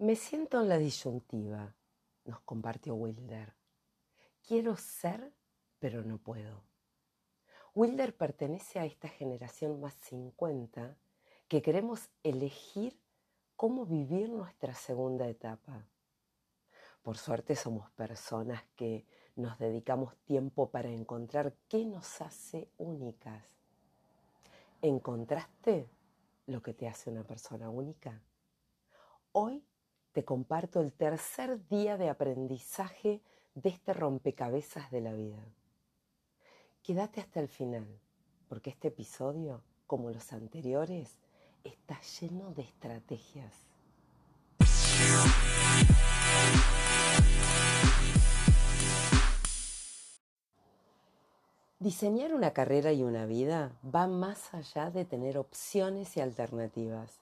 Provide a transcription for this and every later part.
Me siento en la disyuntiva, nos compartió Wilder. Quiero ser, pero no puedo. Wilder pertenece a esta generación más 50 que queremos elegir cómo vivir nuestra segunda etapa. Por suerte somos personas que nos dedicamos tiempo para encontrar qué nos hace únicas. ¿Encontraste lo que te hace una persona única? Hoy te comparto el tercer día de aprendizaje de este rompecabezas de la vida. Quédate hasta el final, porque este episodio, como los anteriores, está lleno de estrategias. Diseñar una carrera y una vida va más allá de tener opciones y alternativas.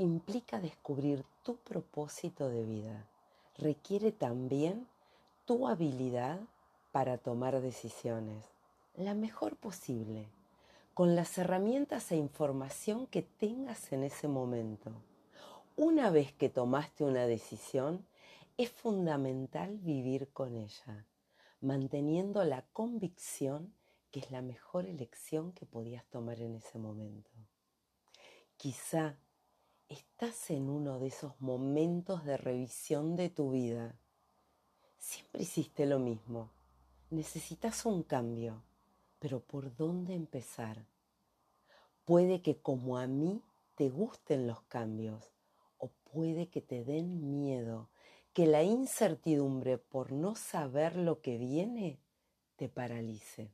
Implica descubrir tu propósito de vida. Requiere también tu habilidad para tomar decisiones, la mejor posible, con las herramientas e información que tengas en ese momento. Una vez que tomaste una decisión, es fundamental vivir con ella, manteniendo la convicción que es la mejor elección que podías tomar en ese momento. Quizá estás en uno de esos momentos de revisión de tu vida. Siempre hiciste lo mismo. Necesitas un cambio, pero ¿por dónde empezar? Puede que como a mí te gusten los cambios o puede que te den miedo, que la incertidumbre por no saber lo que viene te paralice.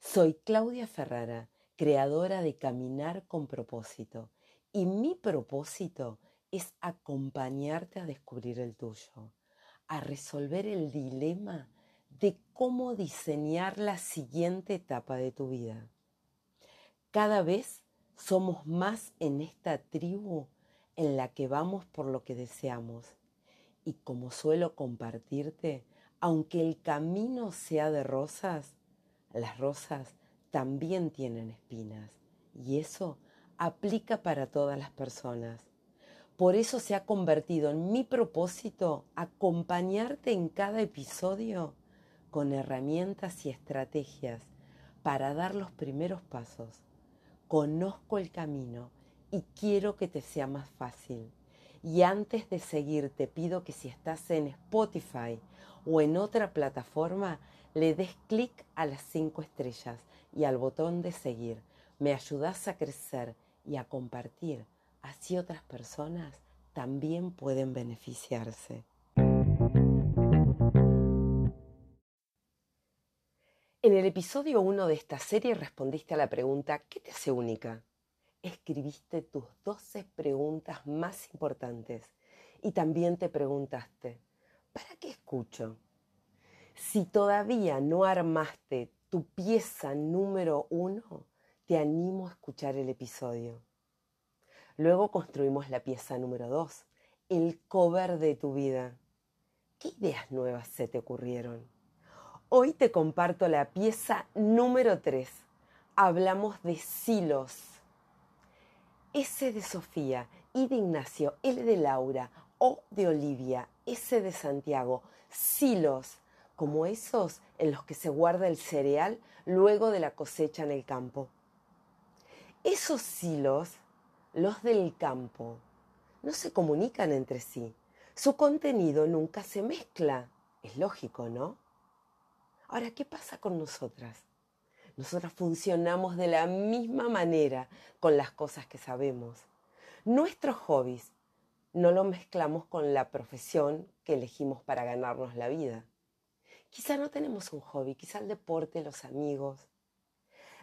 Soy Claudia Ferrara, creadora de Caminar con propósito, y mi propósito es acompañarte a descubrir el tuyo, a resolver el dilema de cómo diseñar la siguiente etapa de tu vida. Cada vez somos más en esta tribu en la que vamos por lo que deseamos. Y como suelo compartirte, aunque el camino sea de rosas, las rosas también tienen espinas y eso aplica para todas las personas. Por eso se ha convertido en mi propósito acompañarte en cada episodio con herramientas y estrategias para dar los primeros pasos. Conozco el camino y quiero que te sea más fácil. Y antes de seguir te pido que si estás en Spotify o en otra plataforma, le des clic a las cinco estrellas y al botón de seguir. Me ayudas a crecer y a compartir. Así otras personas también pueden beneficiarse. En el episodio 1 de esta serie respondiste a la pregunta ¿qué te hace única? Escribiste tus 12 preguntas más importantes y también te preguntaste ¿para qué escucho? Si todavía no armaste tu pieza número uno, te animo a escuchar el episodio. Luego construimos la pieza número dos, el cover de tu vida. ¿Qué ideas nuevas se te ocurrieron? Hoy te comparto la pieza número tres. Hablamos de silos. S de Sofía, I de Ignacio, L de Laura, O de Olivia, S de Santiago. Silos como esos en los que se guarda el cereal luego de la cosecha en el campo. Esos silos, los del campo, no se comunican entre sí. Su contenido nunca se mezcla. Es lógico, ¿no? Ahora, ¿qué pasa con nosotras? Nosotras funcionamos de la misma manera con las cosas que sabemos. Nuestros hobbies no los mezclamos con la profesión que elegimos para ganarnos la vida. Quizá no tenemos un hobby, quizá el deporte, los amigos.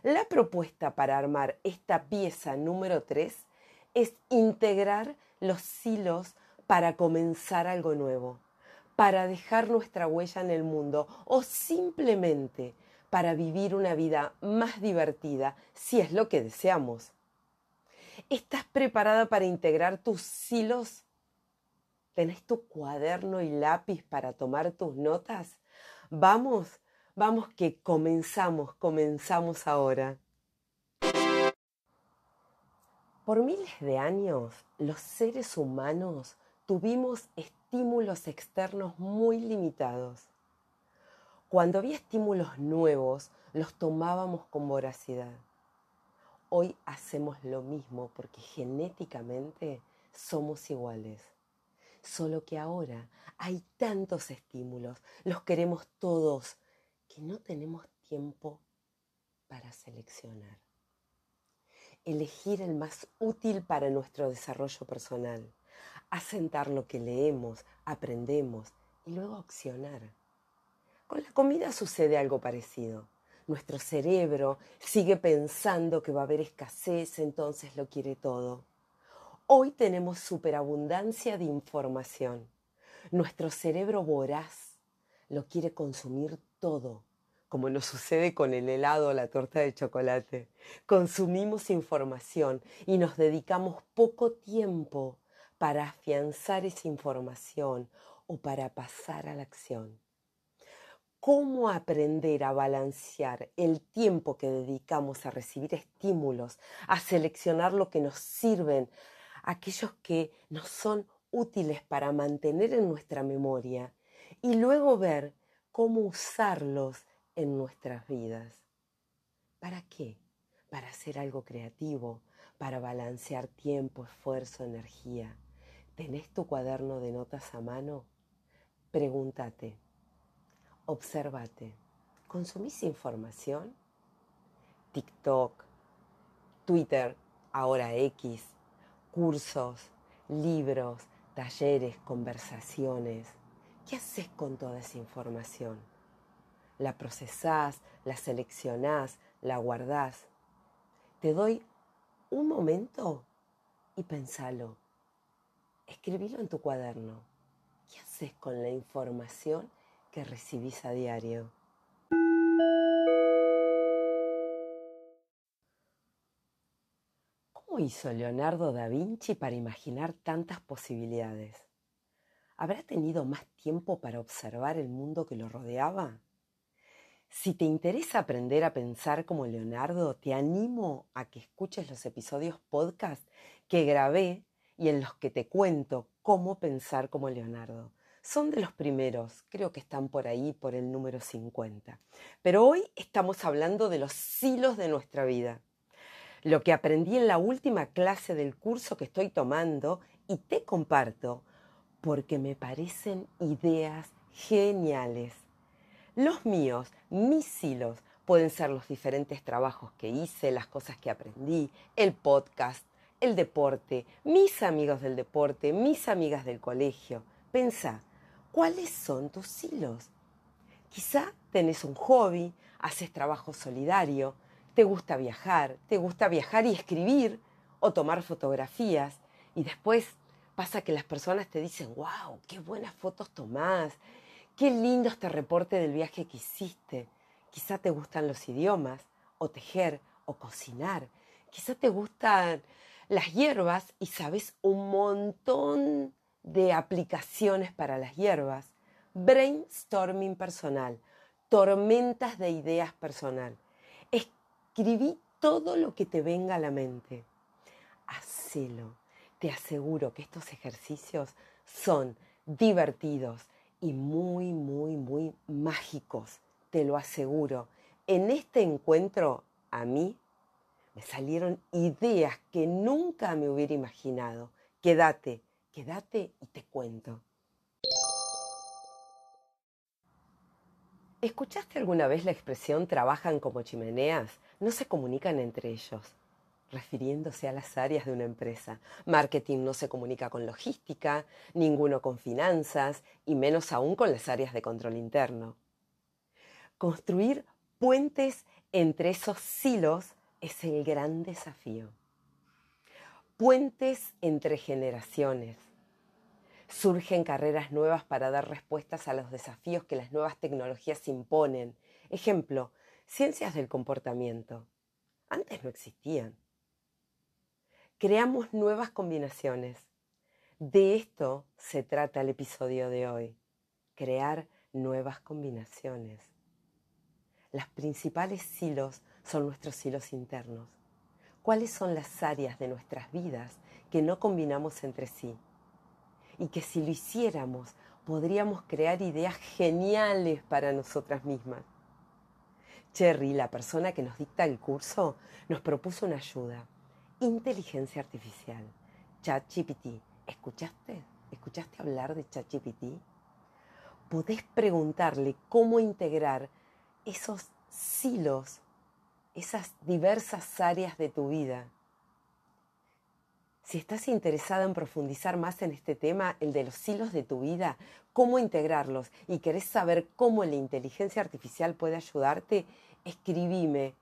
La propuesta para armar esta pieza número 3 es integrar los silos para comenzar algo nuevo, para dejar nuestra huella en el mundo o simplemente para vivir una vida más divertida si es lo que deseamos. ¿Estás preparada para integrar tus silos? ¿Tenés tu cuaderno y lápiz para tomar tus notas? Vamos, vamos que comenzamos, comenzamos ahora. Por miles de años, los seres humanos tuvimos estímulos externos muy limitados. Cuando había estímulos nuevos, los tomábamos con voracidad. Hoy hacemos lo mismo porque genéticamente somos iguales. Solo que ahora hay tantos estímulos, los queremos todos, no tenemos tiempo para seleccionar. Elegir el más útil para nuestro desarrollo personal. Asentar lo que leemos, aprendemos y luego accionar. Con la comida sucede algo parecido. Nuestro cerebro sigue pensando que va a haber escasez, entonces lo quiere todo. Hoy tenemos superabundancia de información. Nuestro cerebro voraz lo quiere consumir todo, como nos sucede con el helado o la torta de chocolate. Consumimos información y nos dedicamos poco tiempo para afianzar esa información o para pasar a la acción cómo aprender a balancear el tiempo que dedicamos a recibir estímulos, a seleccionar lo que nos sirven, aquellos que nos son útiles para mantener en nuestra memoria y luego ver cómo usarlos en nuestras vidas. ¿Para qué? Para hacer algo creativo, para balancear tiempo, esfuerzo, energía. ¿Tenés tu cuaderno de notas a mano? Pregúntate, Obsérvate. ¿Consumís información? TikTok, Twitter, ahora X, cursos, libros, talleres, conversaciones. ¿Qué haces con toda esa información? ¿La procesás, la seleccionás, la guardás? Te doy un momento y pensalo. Escribilo en tu cuaderno. ¿Qué haces con la información que recibís a diario. ¿Cómo hizo Leonardo da Vinci para imaginar tantas posibilidades? ¿Habrá tenido más tiempo para observar el mundo que lo rodeaba? Si te interesa aprender a pensar como Leonardo, te animo a que escuches los episodios podcast que grabé y en los que te cuento cómo pensar como Leonardo. Son de los primeros, creo que están por ahí por el número 50. Pero hoy estamos hablando de los silos de nuestra vida. Lo que aprendí en la última clase del curso que estoy tomando y te comparto porque me parecen ideas geniales. Los míos, mis silos, pueden ser los diferentes trabajos que hice, las cosas que aprendí, el podcast, el deporte, mis amigos del deporte, mis amigas del colegio. Pensa, ¿Cuáles son tus hilos? Quizá tenés un hobby, haces trabajo solidario, te gusta viajar, te gusta viajar y escribir o tomar fotografías y después pasa que las personas te dicen, wow, qué buenas fotos tomás, qué lindo este reporte del viaje que hiciste. Quizá te gustan los idiomas, o tejer, o cocinar. Quizá te gustan las hierbas y sabes un montón de aplicaciones para las hierbas, brainstorming personal, tormentas de ideas personal. Escribí todo lo que te venga a la mente. Hacelo. Te aseguro que estos ejercicios son divertidos y muy, muy, muy mágicos. Te lo aseguro. En este encuentro, a mí, me salieron ideas que nunca me hubiera imaginado. Quédate, Quédate y te cuento. ¿Escuchaste alguna vez la expresión trabajan como chimeneas? No se comunican entre ellos, refiriéndose a las áreas de una empresa. Marketing no se comunica con logística, ninguno con finanzas y menos aún con las áreas de control interno. Construir puentes entre esos silos es el gran desafío puentes entre generaciones. Surgen carreras nuevas para dar respuestas a los desafíos que las nuevas tecnologías imponen. Ejemplo, ciencias del comportamiento. Antes no existían. Creamos nuevas combinaciones. De esto se trata el episodio de hoy. Crear nuevas combinaciones. Las principales silos son nuestros silos internos cuáles son las áreas de nuestras vidas que no combinamos entre sí. Y que si lo hiciéramos, podríamos crear ideas geniales para nosotras mismas. Cherry, la persona que nos dicta el curso, nos propuso una ayuda. Inteligencia artificial. ChatGPT. ¿Escuchaste? ¿Escuchaste hablar de ChatGPT? Podés preguntarle cómo integrar esos silos, esas diversas áreas de tu vida. Si estás interesada en profundizar más en este tema, el de los hilos de tu vida, cómo integrarlos y querés saber cómo la inteligencia artificial puede ayudarte, escribime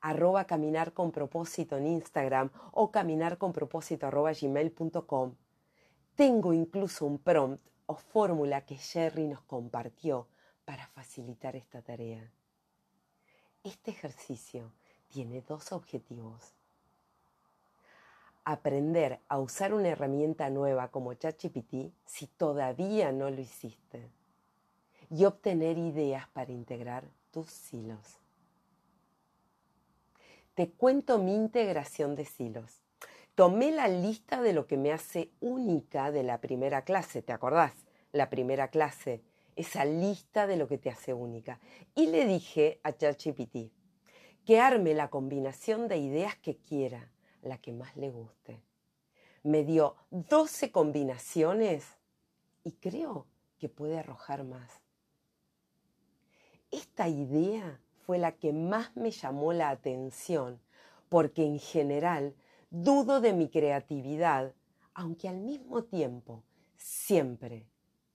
arroba caminar con propósito en Instagram o caminar con propósito arroba gmail.com. Tengo incluso un prompt o fórmula que Jerry nos compartió para facilitar esta tarea. Este ejercicio tiene dos objetivos. Aprender a usar una herramienta nueva como ChatGPT si todavía no lo hiciste. Y obtener ideas para integrar tus silos. Te cuento mi integración de silos. Tomé la lista de lo que me hace única de la primera clase, ¿te acordás? La primera clase esa lista de lo que te hace única. Y le dije a ChatGPT que arme la combinación de ideas que quiera, la que más le guste. Me dio 12 combinaciones y creo que puede arrojar más. Esta idea fue la que más me llamó la atención porque en general dudo de mi creatividad, aunque al mismo tiempo siempre,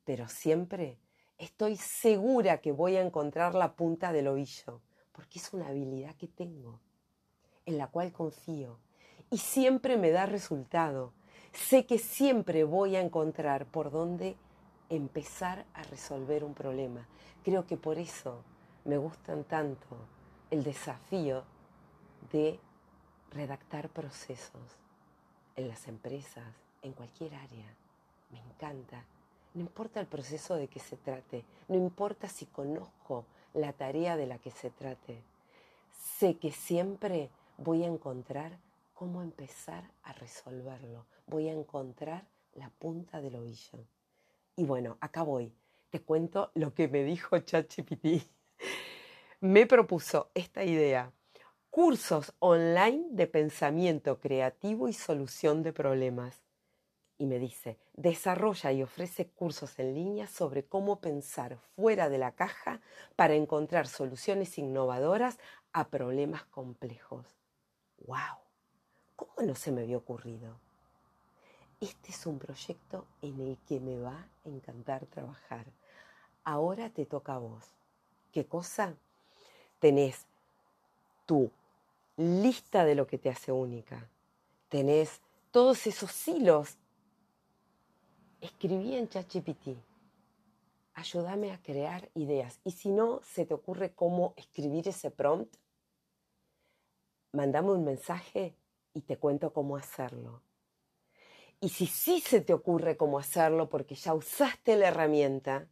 pero siempre estoy segura que voy a encontrar la punta del ovillo, porque es una habilidad que tengo, en la cual confío, y siempre me da resultado. Sé que siempre voy a encontrar por dónde empezar a resolver un problema. Creo que por eso me gustan tanto el desafío de redactar procesos en las empresas, en cualquier área. Me encanta no importa el proceso de que se trate, no importa si conozco la tarea de la que se trate. Sé que siempre voy a encontrar cómo empezar a resolverlo. Voy a encontrar la punta del ovillo. Y bueno, acá voy. Te cuento lo que me dijo ChatGPT. Me propuso esta idea. Cursos online de pensamiento creativo y solución de problemas y me dice, desarrolla y ofrece cursos en línea sobre cómo pensar fuera de la caja para encontrar soluciones innovadoras a problemas complejos. ¡Wow! ¿Cómo no se me había ocurrido? Este es un proyecto en el que me va a encantar trabajar. Ahora te toca a vos. ¿Qué cosa? Tenés tu lista de lo que te hace única. Tenés todos esos hilos escribí en ChatGPT, ayúdame a crear ideas. Y si no se te ocurre cómo escribir ese prompt, mandame un mensaje y te cuento cómo hacerlo. Y si sí se te ocurre cómo hacerlo porque ya usaste la herramienta,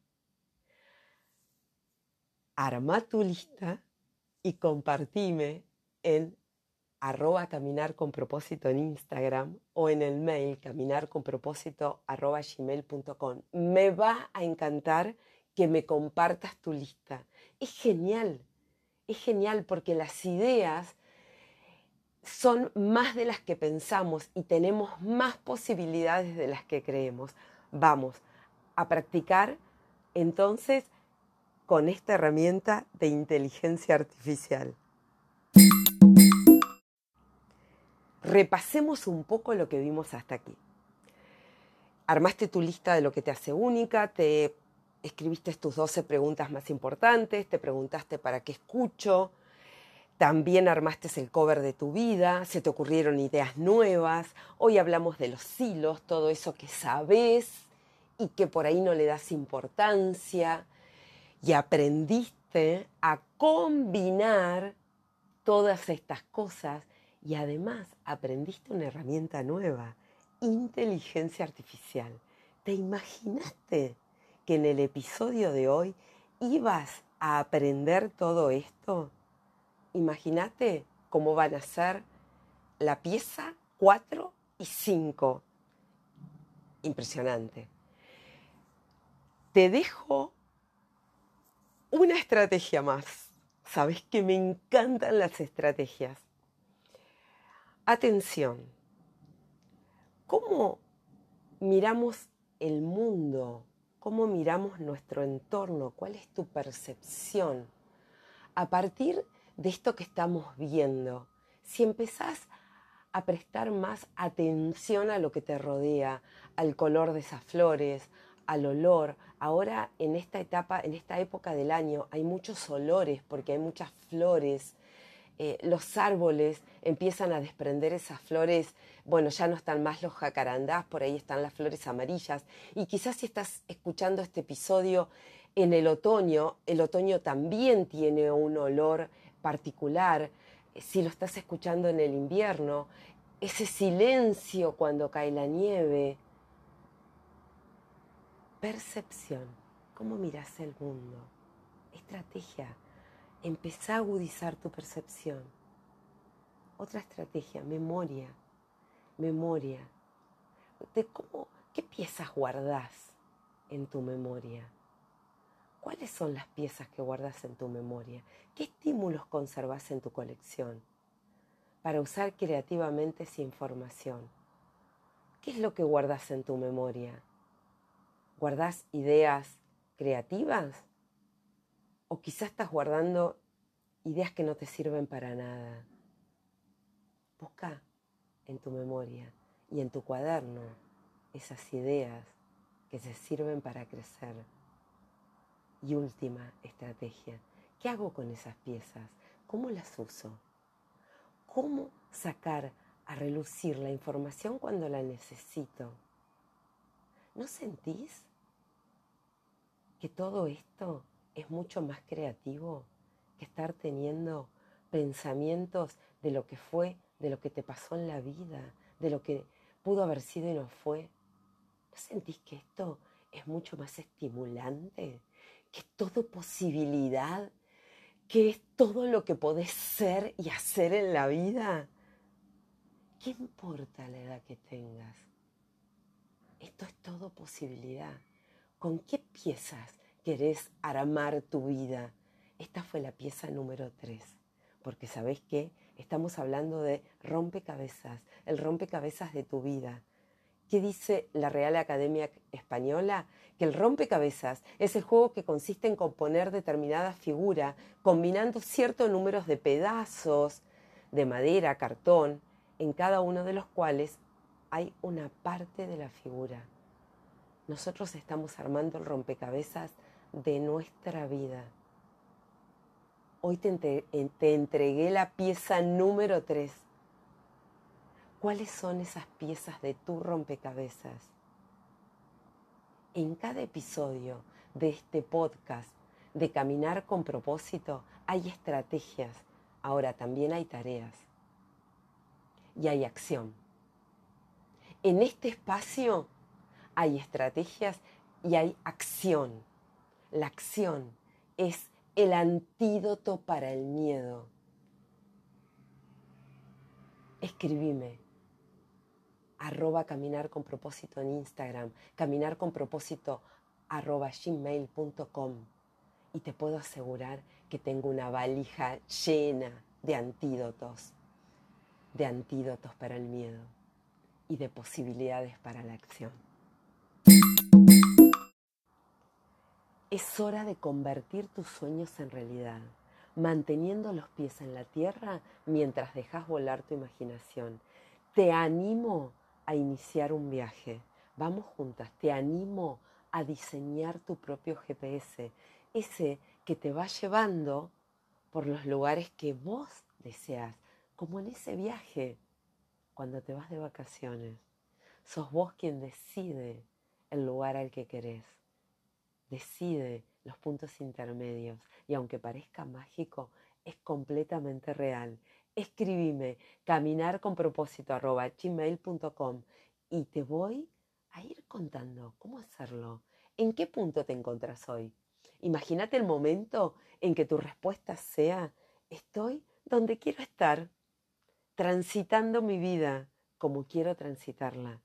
arma tu lista y compartime en arroba caminar con propósito en Instagram o en el mail caminar con propósito gmail.com. Me va a encantar que me compartas tu lista. Es genial, es genial porque las ideas son más de las que pensamos y tenemos más posibilidades de las que creemos. Vamos a practicar entonces con esta herramienta de inteligencia artificial. repasemos un poco lo que vimos hasta aquí. Armaste tu lista de lo que te hace única, te escribiste tus 12 preguntas más importantes, te preguntaste para qué escucho, también armaste el cover de tu vida, se te ocurrieron ideas nuevas, hoy hablamos de los hilos, todo eso que sabes y que por ahí no le das importancia y aprendiste a combinar todas estas cosas y además aprendiste una herramienta nueva, inteligencia artificial. ¿Te imaginaste que en el episodio de hoy ibas a aprender todo esto? Imagínate cómo van a ser la pieza 4 y 5. Impresionante. Te dejo una estrategia más. Sabes que me encantan las estrategias. Atención. ¿Cómo miramos el mundo? ¿Cómo miramos nuestro entorno? ¿Cuál es tu percepción? A partir de esto que estamos viendo, si empezás a prestar más atención a lo que te rodea, al color de esas flores, al olor. Ahora en esta etapa, en esta época del año, hay muchos olores porque hay muchas flores. Eh, los árboles empiezan a desprender esas flores, bueno, ya no están más los jacarandás, por ahí están las flores amarillas. Y quizás si estás escuchando este episodio en el otoño, el otoño también tiene un olor particular si lo estás escuchando en el invierno, ese silencio cuando cae la nieve. Percepción, cómo miras el mundo. Estrategia, empezá a agudizar tu percepción. Otra estrategia, memoria, memoria. De cómo, ¿Qué piezas guardás en tu memoria? ¿Cuáles son las piezas que guardas en tu memoria? ¿Qué estímulos conservas en tu colección para usar creativamente esa información? ¿Qué es lo que guardas en tu memoria? ¿Guardas ideas creativas? ¿O quizás estás guardando ideas que no te sirven para nada? Busca en tu memoria y en tu cuaderno esas ideas que se sirven para crecer. Y última estrategia, ¿qué hago con esas piezas? ¿Cómo las uso? ¿Cómo sacar a relucir la información cuando la necesito? ¿No sentís que todo esto es mucho más creativo que estar teniendo pensamientos de lo que fue, de lo que te pasó en la vida, de lo que pudo haber sido y no fue? ¿No sentís que esto es mucho más estimulante que es todo posibilidad, que es todo lo que podés ser y hacer en la vida. ¿Qué importa la edad que tengas? Esto es todo posibilidad. ¿Con qué piezas querés armar tu vida? Esta fue la pieza número tres, porque sabés que estamos hablando de rompecabezas, el rompecabezas de tu vida. ¿Qué dice la Real Academia Española? Que el rompecabezas es el juego que consiste en componer determinada figura combinando ciertos números de pedazos de madera, cartón, en cada uno de los cuales hay una parte de la figura. Nosotros estamos armando el rompecabezas de nuestra vida. Hoy te, entregué la pieza número 3 cuáles son esas piezas de tu rompecabezas. En cada episodio de este podcast de Caminar con propósito hay estrategias, ahora también hay tareas y hay acción. En este espacio hay estrategias y hay acción. La acción es el antídoto para el miedo. Escribime arroba caminar con propósito en Instagram, caminar con propósito gmail.com y te puedo asegurar que tengo una valija llena de antídotos, de antídotos para el miedo y de posibilidades para la acción. Es hora de convertir tus sueños en realidad, manteniendo los pies en la tierra mientras dejas volar tu imaginación. Te animo a iniciar un viaje. Vamos juntas, te animo a diseñar tu propio GPS, ese que te va llevando por los lugares que vos deseas, como en ese viaje cuando te vas de vacaciones. Sos vos quien decide el lugar al que querés, decide los puntos intermedios y aunque parezca mágico, es completamente real escribime caminar con propósito gmail.com y te voy a ir contando cómo hacerlo, en qué punto te encuentras hoy. Imagínate el momento en que tu respuesta sea, estoy donde quiero estar. transitando mi vida como quiero transitarla.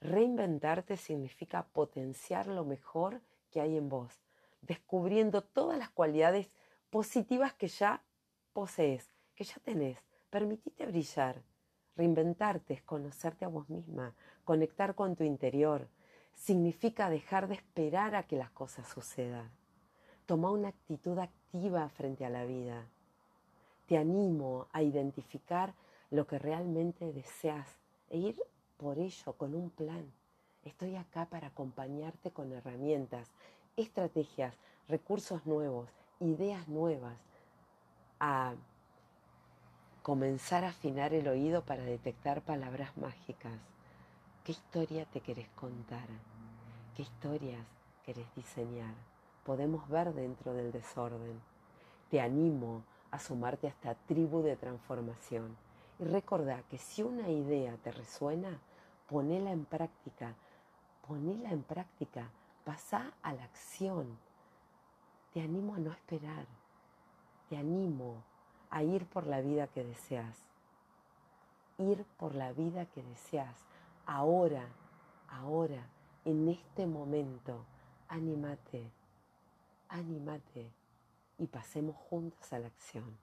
Reinventarte significa potenciar lo mejor que hay en vos, descubriendo todas las cualidades positivas que ya posees, que ya tenés. Permitite brillar. Reinventarte es conocerte a vos misma, conectar con tu interior. Significa dejar de esperar a que las cosas sucedan. Toma una actitud activa frente a la vida. Te animo a identificar lo que realmente deseas e ir por ello con un plan. Estoy acá para acompañarte con herramientas, estrategias, recursos nuevos, ideas nuevas, a comenzar a afinar el oído para detectar palabras mágicas. ¿Qué historia te querés contar? ¿Qué historias querés diseñar? Podemos ver dentro del desorden. Te animo a sumarte a esta tribu de transformación. Y recordá que si una idea te resuena, ponela en práctica, ponela en práctica, pasa a la acción. Te animo a no esperar, te animo a ir por la vida que deseas, ir por la vida que deseas, ahora, ahora, en este momento, anímate, anímate. Y pasemos juntos a la acción.